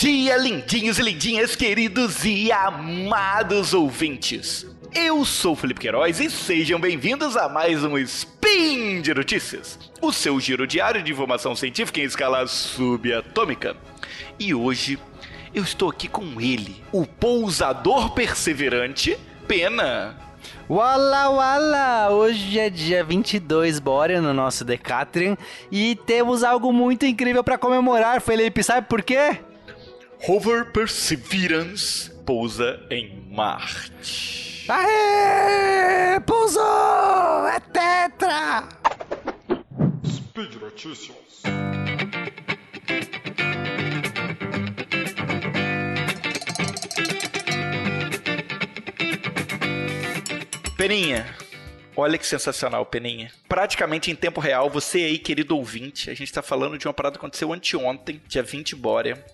dia, lindinhos e lindinhas, queridos e amados ouvintes. Eu sou Felipe Queiroz e sejam bem-vindos a mais um Spin de Notícias, o seu giro diário de informação científica em escala subatômica. E hoje eu estou aqui com ele, o pousador perseverante, Pena. Wala wala! Hoje é dia 22 Borean no nosso Decatrian e temos algo muito incrível para comemorar, Felipe. Sabe por quê? Rover Perseverance pousa em Marte. Aê! Pousou! É tetra! Speed Notícias. Peninha, olha que sensacional, Peninha. Praticamente em tempo real, você aí, querido ouvinte, a gente tá falando de uma parada que aconteceu anteontem, dia 20 Bórea.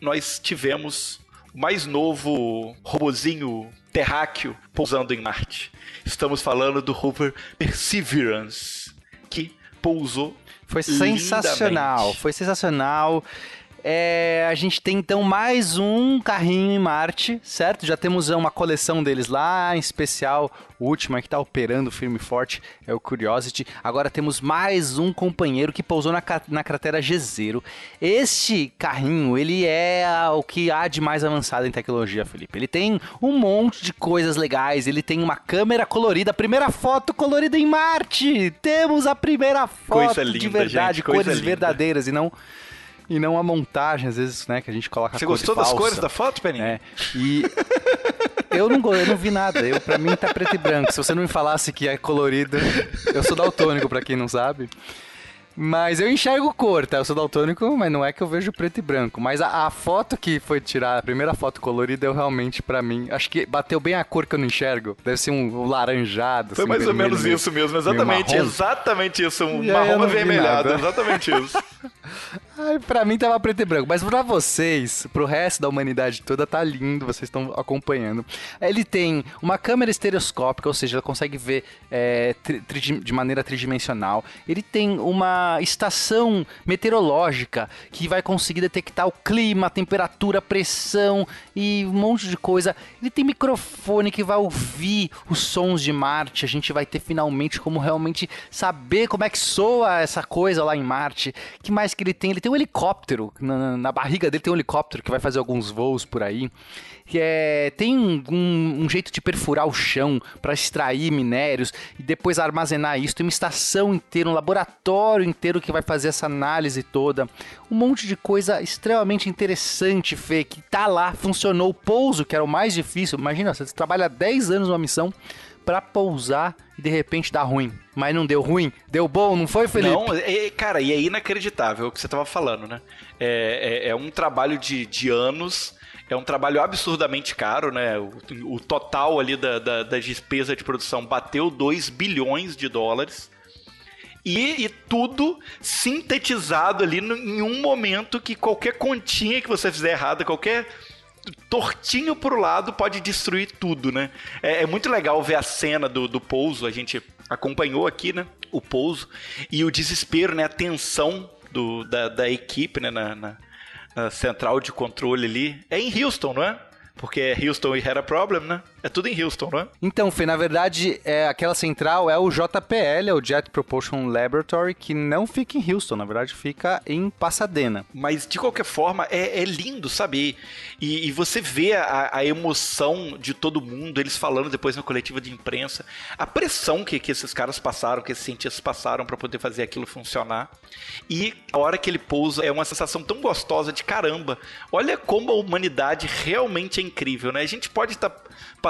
Nós tivemos o mais novo robozinho terráqueo pousando em Marte. Estamos falando do rover Perseverance, que pousou Foi sensacional, lindamente. foi sensacional. É, a gente tem então mais um carrinho em Marte, certo? Já temos uma coleção deles lá, em especial o último que está operando firme e forte é o Curiosity. Agora temos mais um companheiro que pousou na, na cratera Jezero. Este carrinho, ele é a- o que há de mais avançado em tecnologia, Felipe. Ele tem um monte de coisas legais, ele tem uma câmera colorida, a primeira foto colorida em Marte! Temos a primeira foto Coisa de linda, verdade, gente, cores linda. verdadeiras e não e não a montagem, às vezes, né, que a gente coloca Você gostou das falsa. cores da foto, Peninha? É. E eu não, eu não vi nada. Eu, pra mim tá preto e branco. Se você não me falasse que é colorido, eu sou daltônico, pra quem não sabe. Mas eu enxergo cor, tá? Eu sou daltônico, mas não é que eu vejo preto e branco. Mas a, a foto que foi tirar, a primeira foto colorida, eu realmente, pra mim, acho que bateu bem a cor que eu não enxergo. Deve ser um, um laranjado. Foi assim, mais ou vermelho, menos meio- isso mesmo, exatamente, exatamente isso, um marrom avermelhado, exatamente isso. Ai, pra mim tava preto e branco, mas pra vocês, pro resto da humanidade toda, tá lindo, vocês estão acompanhando. Ele tem uma câmera estereoscópica, ou seja, ela consegue ver é, de maneira tridimensional. Ele tem uma estação meteorológica que vai conseguir detectar o clima, a temperatura, a pressão e um monte de coisa. Ele tem microfone que vai ouvir os sons de Marte. A gente vai ter finalmente como realmente saber como é que soa essa coisa lá em Marte. que mais que ele tem? Ele tem um helicóptero. Na, na barriga dele tem um helicóptero que vai fazer alguns voos por aí. Que é, tem um, um- um jeito de perfurar o chão para extrair minérios e depois armazenar isso. Tem uma estação inteira, um laboratório inteiro que vai fazer essa análise toda. Um monte de coisa extremamente interessante, Fê, que tá lá, funcionou. O pouso, que era o mais difícil. Imagina, você trabalha 10 anos numa missão para pousar e de repente dá ruim. Mas não deu ruim, deu bom, não foi, Felipe? Não, é- cara, e é inacreditável o que você tava falando, né? É, é- é um trabalho de, de anos, é um trabalho absurdamente caro, né? O, o total ali da, da, da despesa de produção bateu 2 bilhões de dólares. E, e tudo sintetizado ali no- em um momento que qualquer continha que você fizer errada, qualquer tortinho pro lado pode destruir tudo, né? É, é muito legal ver a cena do, do pouso, a gente acompanhou aqui, né? O pouso e o desespero, né? A tensão do, da, da equipe, né? Na, na- na central de controle ali. É em Houston, não é? Porque Houston e had a problem, né? É tudo em Houston, não é? Então, Fê, na verdade, é, aquela central é o JPL, é o Jet Propulsion Laboratory, que não fica em Houston, na verdade fica em Pasadena. Mas de qualquer forma, é, é lindo, sabe? E, e você vê a, a emoção de todo mundo, eles falando depois na coletiva de imprensa, a pressão que, que esses caras passaram, que esses cientistas passaram para poder fazer aquilo funcionar. E a hora que ele pousa é uma sensação tão gostosa de caramba. Olha como a humanidade realmente é incrível, né? A gente pode estar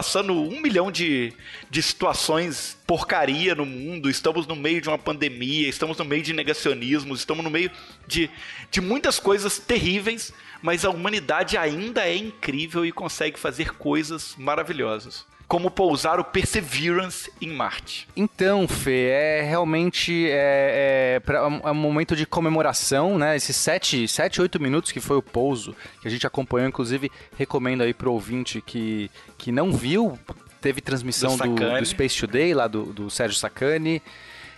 passando um milhão de, de situações porcaria no mundo, estamos no meio de uma pandemia, estamos no meio de negacionismos, estamos no meio de, de muitas coisas terríveis, mas a humanidade ainda é incrível e consegue fazer coisas maravilhosas. Como pousar o Perseverance em Marte. Então, Fê, é realmente é, é, pra- é um momento de comemoração, né? Esses 7, sete 8 minutos que foi o pouso, que a gente acompanhou, inclusive, recomendo aí pro ouvinte que, que não viu, teve transmissão Do do, do Space Today, lá do, do Sérgio Sacani.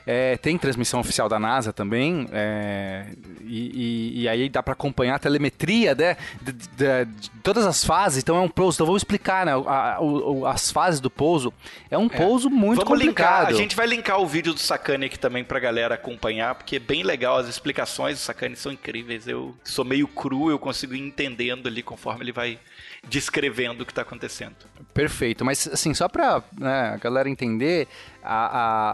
É, tem transmissão oficial da NASA também, é, e, e, e, aí dá para acompanhar a telemetria né, de, de, de, todas as fases. Então é um pouso. Então vou explicar né, a, a, as fases do pouso. É um é. pouso muito Vamos complicado. Linkar, a gente vai linkar o vídeo do Sakane aqui também pra galera acompanhar, porque é bem legal. As explicações do Sakane são incríveis. Eu sou meio cru, eu consigo ir entendendo ali conforme ele vai descrevendo o que está acontecendo. Perfeito, mas assim, só para né, a galera entender, a, a,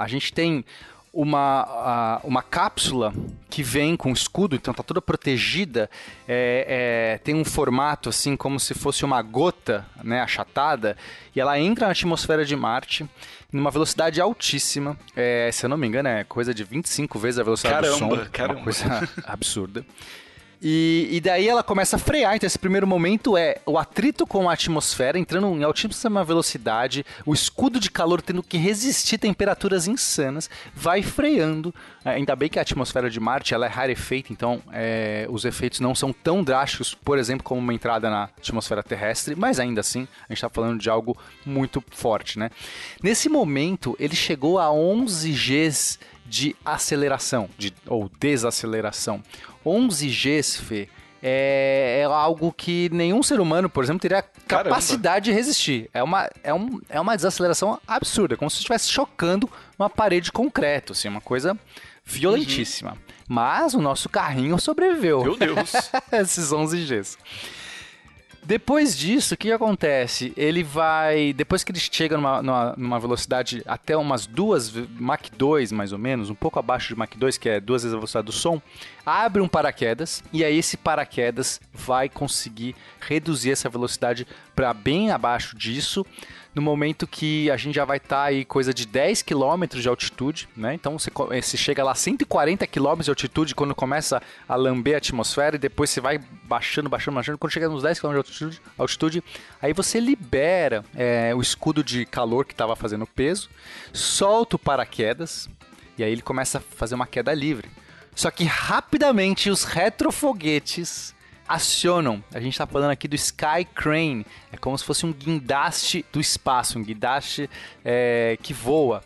a, a gente tem uma, uma cápsula que vem com escudo, então tá toda protegida, é, é, tem um formato assim como se fosse uma gota né, achatada, e ela entra na atmosfera de Marte numa velocidade altíssima, é, se eu não me engano é coisa de 25 vezes a velocidade caramba, do som, caramba. uma coisa absurda. E, e, daí ela começa a frear. Então, esse primeiro momento é o atrito com a atmosfera, entrando em altíssima velocidade, o escudo de calor tendo que resistir temperaturas insanas, vai freando. É, ainda bem que a atmosfera de Marte ela é rarefeita, então é, os efeitos não são tão drásticos, por exemplo, como uma entrada na atmosfera terrestre, mas ainda assim a gente está falando de algo muito forte. Né? Nesse momento, ele chegou a 11 Gs de aceleração, de, ou desaceleração. 11 Gs, Fê, é, é, algo que nenhum ser humano, por exemplo, teria capacidade Caramba. de resistir. É uma, é, um, é uma desaceleração absurda, como se estivesse chocando uma parede de concreto, assim, uma coisa violentíssima. Uhum. Mas o nosso carrinho sobreviveu. Meu Deus! Esses 11 Gs. Depois disso, o que acontece? Ele vai. Depois que ele chega numa, numa, numa, velocidade até umas duas Mach 2, mais ou menos, um pouco abaixo de Mach 2, que é duas vezes a velocidade do som, abre um paraquedas e aí esse paraquedas vai conseguir reduzir essa velocidade para bem abaixo disso no momento que a gente já vai estar tá aí coisa de 10 km de altitude, né? Então você, você chega lá a 140 km de altitude quando começa a lamber a atmosfera e depois você vai baixando, baixando, baixando. Quando chega nos 10 km de altitude, altitude aí você libera é, o escudo de calor que estava fazendo peso, solta o paraquedas e aí ele começa a fazer uma queda livre. Só que rapidamente os retrofoguetes acionam. A gente está falando aqui do Sky Crane. É como se fosse um guindaste do espaço, um guindaste é, que voa.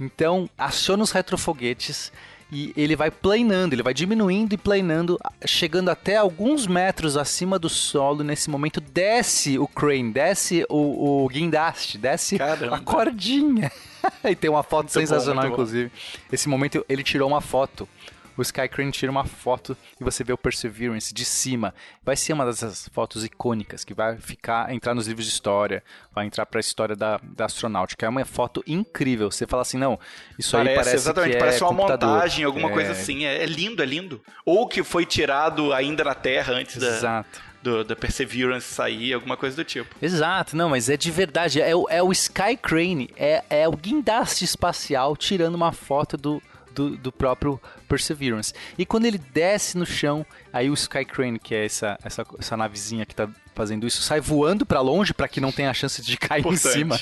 Então, aciona os retrofoguetes e ele vai planando, ele vai diminuindo e planando, chegando até alguns metros acima do solo. Nesse momento, desce o crane, desce o, o guindaste, desce Caramba. a cordinha. e tem uma foto muito sensacional, bom, inclusive. Bom. Esse momento ele tirou uma foto o Skycrane tira uma foto e você vê o Perseverance de cima. Vai ser uma dessas fotos icônicas que vai ficar, entrar nos livros de história, vai entrar para a história da, da astronáutica. É uma foto incrível. Você fala assim, não, isso parece, aí parece exatamente, que parece é uma computador. montagem, alguma é... coisa assim. É, é, lindo, é lindo. Ou que foi tirado ainda na Terra antes Exato. da do, da Perseverance sair, alguma coisa do tipo. Exato, não, mas é de verdade. É, o, é o Sky Crane, é, é o guindaste espacial tirando uma foto do, do, do próprio Perseverance. E quando ele desce no chão, aí o Sky Crane, que é essa, essa, essa navezinha que tá fazendo isso, sai voando para longe para que não tenha a chance de cair Importante. em cima.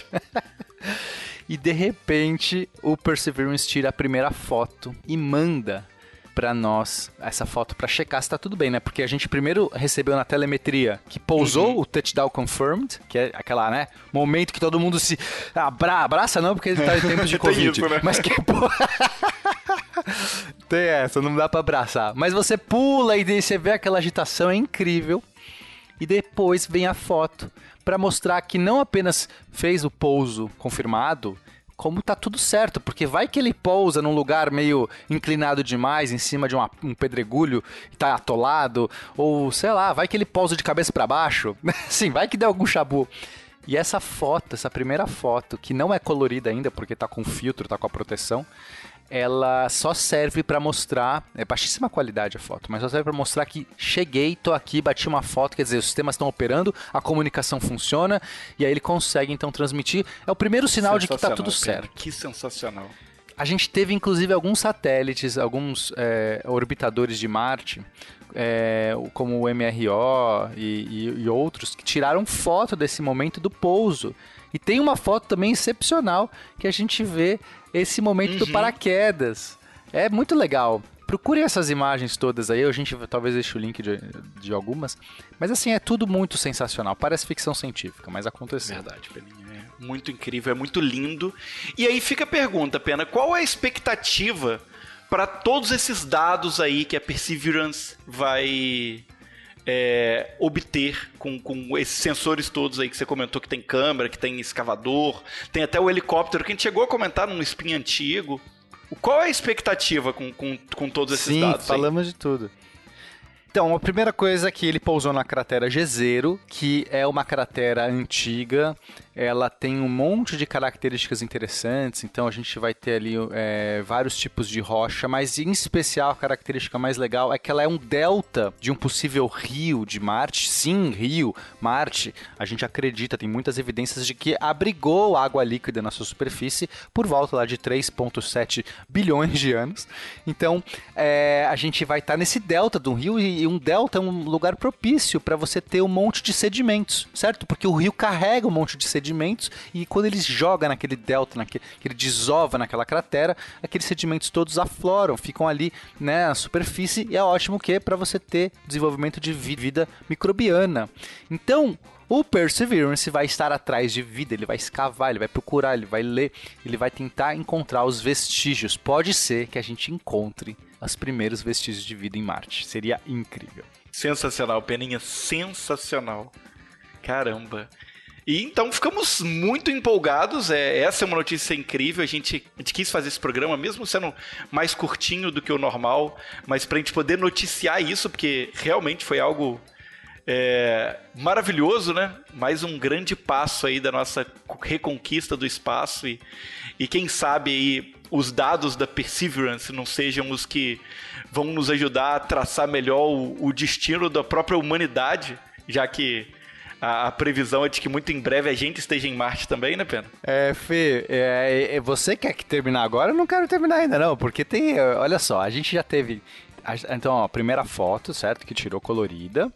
e de repente o Perseverance tira a primeira foto e manda para nós essa foto para checar se tá tudo bem, né? Porque a gente primeiro recebeu na telemetria que pousou uhum. o touchdown confirmed, que é aquela, né, momento que todo mundo se abra abraça não, porque ele tá em tempos de covid, isso, né? mas que Tem essa, não dá para abraçar. Mas você pula e você vê aquela agitação, é incrível. E depois vem a foto para mostrar que não apenas fez o pouso confirmado, como tá tudo certo, porque vai que ele pousa num lugar meio inclinado demais, em cima de uma, um pedregulho e tá atolado, ou sei lá, vai que ele pousa de cabeça para baixo. Sim, vai que deu algum chabu. E essa foto, essa primeira foto, que não é colorida ainda porque tá com filtro, tá com a proteção, ela só serve para mostrar, é baixíssima qualidade a foto, mas só serve para mostrar que cheguei, tô aqui, bati uma foto, quer dizer, os sistemas estão operando, a comunicação funciona e aí ele consegue então transmitir. É o primeiro sinal de que tá tudo certo. Que sensacional. A gente teve inclusive alguns satélites, alguns é, orbitadores de Marte, é, como o MRO e, e, e outros, que tiraram foto desse momento do pouso. E tem uma foto também excepcional que a gente vê esse momento uhum. do paraquedas. É muito legal. Procure essas imagens todas aí, a gente talvez deixe o link de, de algumas. Mas assim, é tudo muito sensacional. Parece ficção científica, mas aconteceu. Verdade, Peninha. É muito incrível, é muito lindo. E aí fica a pergunta, Pena, qual é a expectativa para todos esses dados aí que a Perseverance vai é, obter com, com esses sensores todos aí que você comentou que tem câmera, que tem escavador, tem até o helicóptero que a gente chegou a comentar num spin antigo. Qual é a expectativa com, com, com todos esses Sim, dados? falamos de tudo. Então, a primeira coisa é que ele pousou na cratera G0, que é uma cratera antiga, ela tem um monte de características interessantes, então a gente vai ter ali é, vários tipos de rocha, mas em especial a característica mais legal é que ela é um delta de um possível rio de Marte. Sim, rio, Marte, a gente acredita, tem muitas evidências de que abrigou água líquida na sua superfície por volta lá de 3,7 bilhões de anos. Então é, a gente vai estar tá nesse delta do rio e um delta é um lugar propício para você ter um monte de sedimentos, certo? Porque o rio carrega um monte de sedimentos sedimentos e quando ele joga naquele delta, naquele, que ele desova naquela cratera, aqueles sedimentos todos afloram, ficam ali né, na superfície e é ótimo que para você ter desenvolvimento de vida microbiana. Então, o Perseverance vai estar atrás de vida, ele vai escavar, ele vai procurar, ele vai ler, ele vai tentar encontrar os vestígios. Pode ser que a gente encontre os primeiros vestígios de vida em Marte. Seria incrível. Sensacional, Peninha, sensacional. Caramba. E então ficamos muito empolgados. É, essa é uma notícia incrível. A gente, a gente quis fazer esse programa, mesmo sendo mais curtinho do que o normal, mas para a gente poder noticiar isso, porque realmente foi algo é, maravilhoso, né? Mais um grande passo aí da nossa reconquista do espaço e, e quem sabe aí os dados da Perseverance não sejam os que vão nos ajudar a traçar melhor o, o destino da própria humanidade, já que a, a, previsão é de que muito em breve a gente esteja em Marte também, né, Pena? É, Fê, é, é, você quer que terminar agora? Eu não quero terminar ainda, não, porque tem. Olha só, a gente já teve. Então, ó, a primeira foto, certo? Que tirou colorida.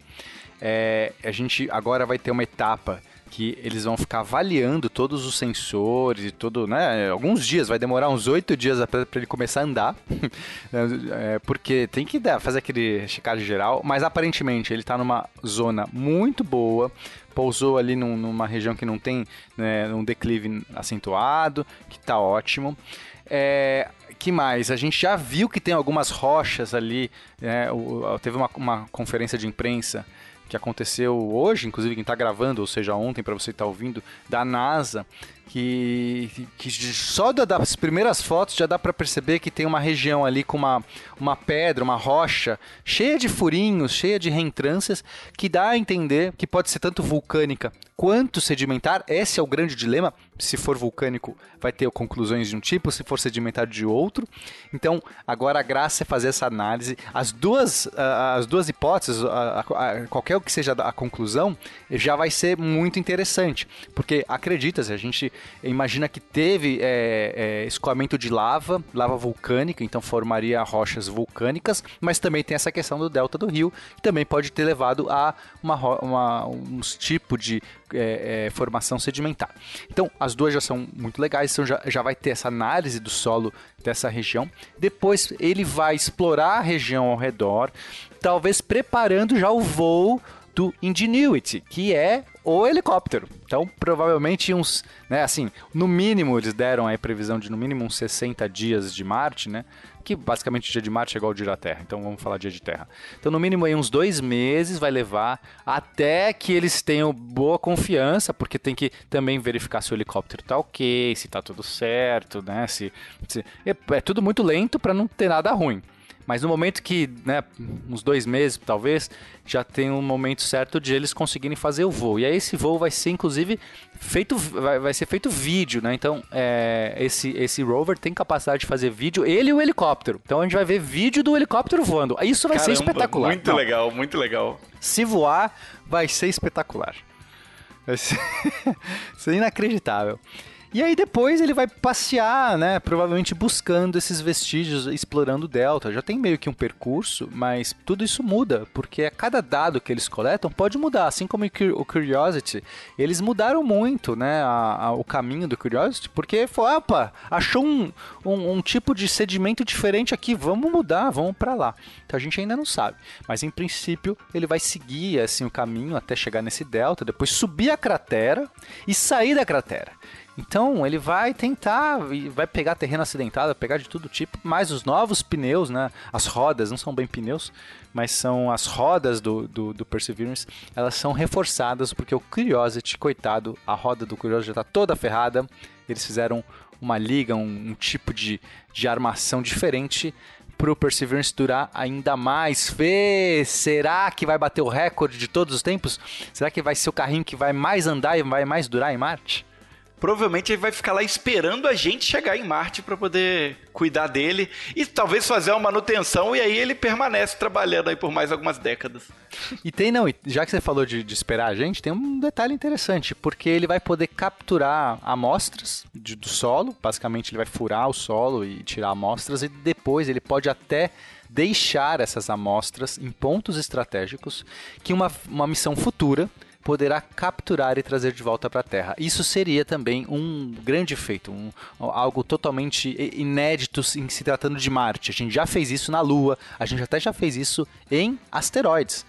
É, a gente agora vai ter uma etapa que eles vão ficar avaliando todos os sensores e todo, né? Alguns dias, vai demorar uns oito dias para ele começar a andar, é, porque tem que dar, fazer aquele checagem geral, mas aparentemente ele está numa zona muito boa, pousou ali num, numa região que não tem né, um declive acentuado, que está ótimo. É, que mais? A gente já viu que tem algumas rochas ali. Né, teve uma, uma conferência de imprensa que aconteceu hoje, inclusive quem está gravando, ou seja, ontem para você estar tá ouvindo, da NASA, que, que só das primeiras fotos já dá para perceber que tem uma região ali com uma, uma pedra, uma rocha, cheia de furinhos, cheia de reentrâncias, que dá a entender que pode ser tanto vulcânica quanto sedimentar. Esse é o grande dilema. Se for vulcânico, vai ter conclusões de um tipo, se for sedimentar, de outro. Então, agora a graça é fazer essa análise. As duas, as duas hipóteses, qualquer que seja a conclusão, já vai ser muito interessante. Porque acredita-se, a gente imagina que teve é, é, escoamento de lava, lava vulcânica, então formaria rochas vulcânicas, mas também tem essa questão do delta do rio, que também pode ter levado a uma, uma uns tipos de é, é, formação sedimentar. Então, as duas já são muito legais, então já, já vai ter essa análise do solo dessa região. Depois, ele vai explorar a região ao redor, talvez preparando já o voo do Ingenuity, que é o helicóptero. Então, provavelmente uns, né, assim, no mínimo eles deram a previsão de no mínimo uns 60 dias de Marte, né? Que basicamente o dia de Marte é igual ao dia da Terra, então vamos falar dia de Terra. Então, no mínimo aí uns dois meses vai levar até que eles tenham boa confiança, porque tem que também verificar se o helicóptero tá ok, se tá tudo certo, né? Se, se é, é tudo muito lento para não ter nada ruim. Mas no momento que, né, uns dois meses talvez, já tem um momento certo de eles conseguirem fazer o voo. E aí esse voo vai ser, inclusive, feito, vai, vai ser feito vídeo, né? Então, é, esse, esse rover tem capacidade de fazer vídeo, ele e o helicóptero. Então a gente vai ver vídeo do helicóptero voando. Isso vai Caramba, ser espetacular. Muito Não. legal, muito legal. Se voar, vai ser espetacular. Vai ser, ser inacreditável. E aí depois ele vai passear, né? Provavelmente buscando esses vestígios, explorando o Delta. Já tem meio que um percurso, mas tudo isso muda, porque a cada dado que eles coletam pode mudar. Assim como o Curiosity, eles mudaram muito, né? A, a, o caminho do Curiosity, porque foi, opa, achou um, um, um tipo de sedimento diferente aqui, vamos mudar, vamos para lá. Então a gente ainda não sabe. Mas em princípio ele vai seguir assim o caminho até chegar nesse delta, depois subir a cratera e sair da cratera. Então ele vai tentar vai pegar terreno acidentado, pegar de todo tipo, mas os novos pneus, né? As rodas não são bem pneus, mas são as rodas do, do, do Perseverance, elas são reforçadas porque o Curiosity, coitado, a roda do Curiosity já está toda ferrada. Eles fizeram uma liga, um, um tipo de, de armação diferente para o Perseverance durar ainda mais. Fê, será que vai bater o recorde de todos os tempos? Será que vai ser o carrinho que vai mais andar e vai mais durar em Marte? Provavelmente ele vai ficar lá esperando a gente chegar em Marte para poder cuidar dele e talvez fazer uma manutenção e aí ele permanece trabalhando aí por mais algumas décadas. E tem não, já que você falou de, de esperar a gente, tem um detalhe interessante, porque ele vai poder capturar amostras de, do solo, basicamente ele vai furar o solo e tirar amostras e depois ele pode até deixar essas amostras em pontos estratégicos que uma, uma missão futura poderá capturar e trazer de volta para a Terra. Isso seria também um grande feito, um, algo totalmente inédito em se tratando de Marte. A gente já fez isso na Lua, a gente até já fez isso em asteroides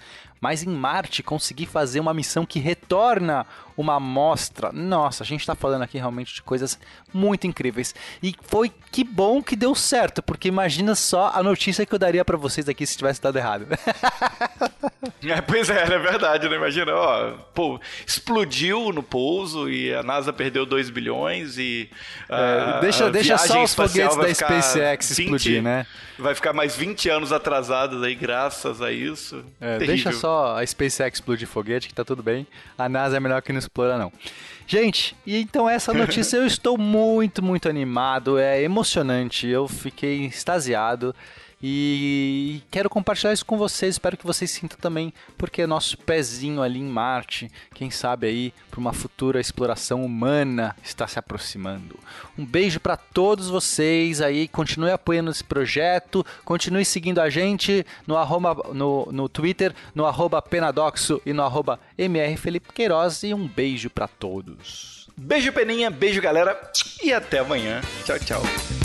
mas em Marte conseguir fazer uma missão que retorna uma amostra. Nossa, a gente está falando aqui realmente de coisas muito incríveis. E foi que bom que deu certo, porque imagina só a notícia que eu daria para vocês aqui se tivesse dado errado. é, pois é, é verdade, né? Imagina, ó, pô, explodiu no pouso e a NASA perdeu 2 bilhões e. É, deixa deixa só os foguetes da SpaceX 20, explodir, né? Vai ficar mais 20 anos atrasados aí, graças a isso. É, deixa só a SpaceX explodir foguete, que tá tudo bem. A NASA é melhor que não explora, não. Gente, e então essa notícia eu estou muito, muito animado. É emocionante. Eu fiquei extasiado. E quero compartilhar isso com vocês, espero que vocês sintam também, porque é nosso pezinho ali em Marte, quem sabe aí, para uma futura exploração humana está se aproximando. Um beijo para todos vocês aí, continue apoiando esse projeto, continue seguindo a gente no, arroba, no, no Twitter, no arroba Penadoxo e no arroba MR Felipe Queiroz, e um beijo para todos. Beijo Peninha, beijo galera, e até amanhã. Tchau, tchau.